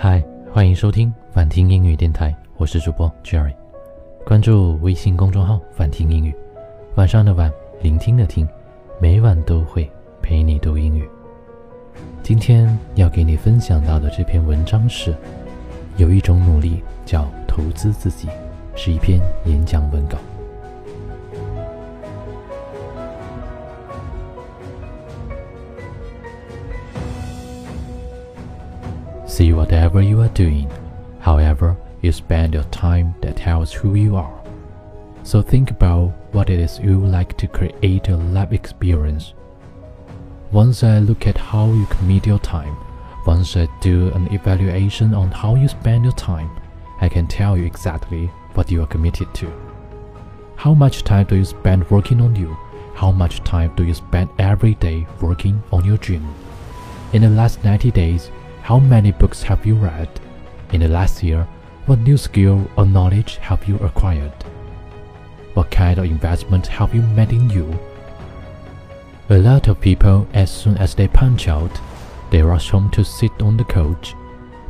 嗨，欢迎收听反听英语电台，我是主播 Jerry。关注微信公众号“反听英语”，晚上的晚，聆听的听，每晚都会陪你读英语。今天要给你分享到的这篇文章是：有一种努力叫投资自己，是一篇演讲文稿。See whatever you are doing, however you spend your time that tells who you are. So think about what it is you like to create a life experience. Once I look at how you commit your time, once I do an evaluation on how you spend your time, I can tell you exactly what you are committed to. How much time do you spend working on you? How much time do you spend every day working on your dream? In the last 90 days, how many books have you read? In the last year, what new skill or knowledge have you acquired? What kind of investment have you made in you? A lot of people, as soon as they punch out, they rush home to sit on the couch.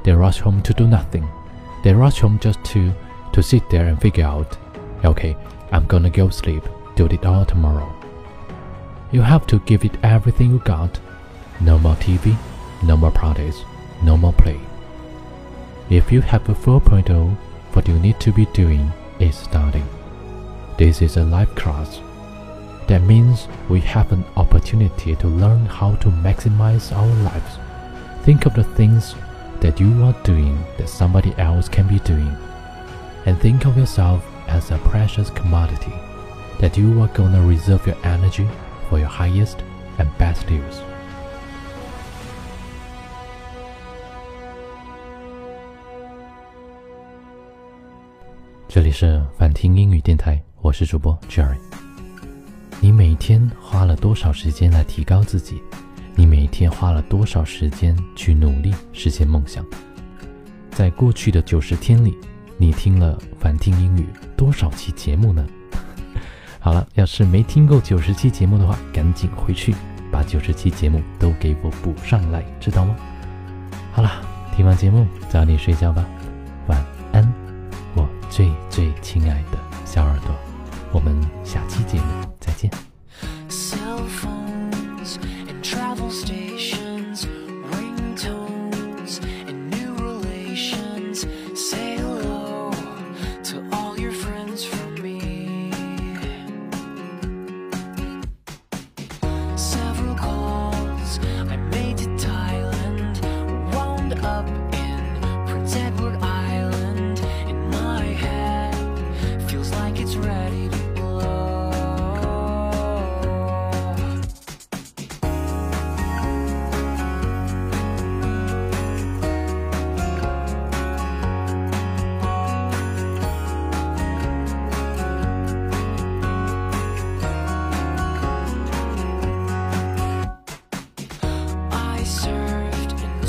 They rush home to do nothing. They rush home just to to sit there and figure out, okay, I'm gonna go sleep, do it all tomorrow. You have to give it everything you got. No more TV, no more parties, no more play. If you have a 4.0, what you need to be doing is studying. This is a life class. That means we have an opportunity to learn how to maximize our lives. Think of the things that you are doing that somebody else can be doing. And think of yourself as a precious commodity that you are gonna reserve your energy for your highest and best use. 这里是反听英语电台，我是主播 Jerry。你每天花了多少时间来提高自己？你每天花了多少时间去努力实现梦想？在过去的九十天里，你听了反听英语多少期节目呢？好了，要是没听够九十期节目的话，赶紧回去把九十期节目都给我补上来，知道吗？好了，听完节目早点睡觉吧，最最亲爱的小耳朵，我们下期节目再见。search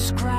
just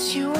you